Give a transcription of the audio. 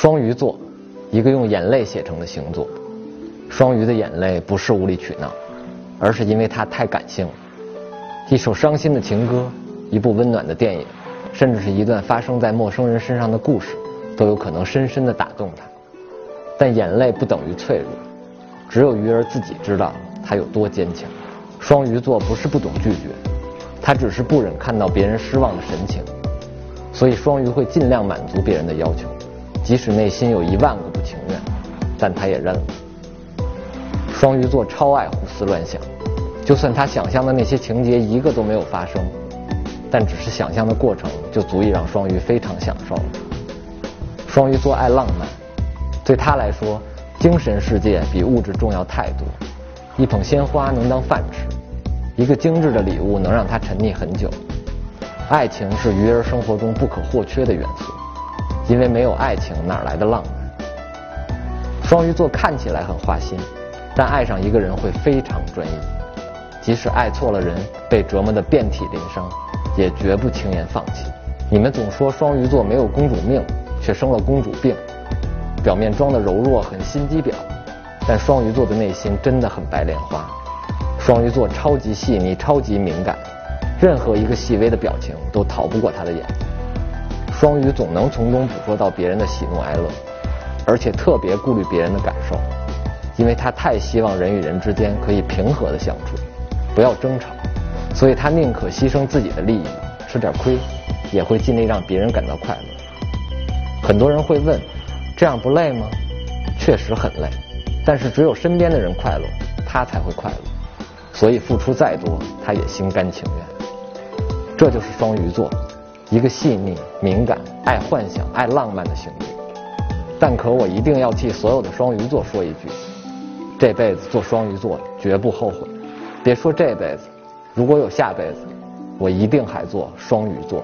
双鱼座，一个用眼泪写成的星座。双鱼的眼泪不是无理取闹，而是因为他太感性了。一首伤心的情歌，一部温暖的电影，甚至是一段发生在陌生人身上的故事，都有可能深深的打动他。但眼泪不等于脆弱，只有鱼儿自己知道他有多坚强。双鱼座不是不懂拒绝，他只是不忍看到别人失望的神情，所以双鱼会尽量满足别人的要求，即使内心有一万个不情愿，但他也认了。双鱼座超爱胡思乱想，就算他想象的那些情节一个都没有发生，但只是想象的过程就足以让双鱼非常享受。双鱼座爱浪漫，对他来说，精神世界比物质重要太多。一捧鲜花能当饭吃，一个精致的礼物能让他沉溺很久。爱情是鱼儿生活中不可或缺的元素，因为没有爱情哪来的浪漫？双鱼座看起来很花心。但爱上一个人会非常专一，即使爱错了人，被折磨得遍体鳞伤，也绝不轻言放弃。你们总说双鱼座没有公主命，却生了公主病，表面装的柔弱很心机婊，但双鱼座的内心真的很白莲花。双鱼座超级细腻，超级敏感，任何一个细微的表情都逃不过他的眼。双鱼总能从中捕捉到别人的喜怒哀乐，而且特别顾虑别人的感受。因为他太希望人与人之间可以平和的相处，不要争吵，所以他宁可牺牲自己的利益，吃点亏，也会尽力让别人感到快乐。很多人会问，这样不累吗？确实很累，但是只有身边的人快乐，他才会快乐。所以付出再多，他也心甘情愿。这就是双鱼座，一个细腻、敏感、爱幻想、爱浪漫的星座。但可我一定要替所有的双鱼座说一句。这辈子做双鱼座绝不后悔，别说这辈子，如果有下辈子，我一定还做双鱼座。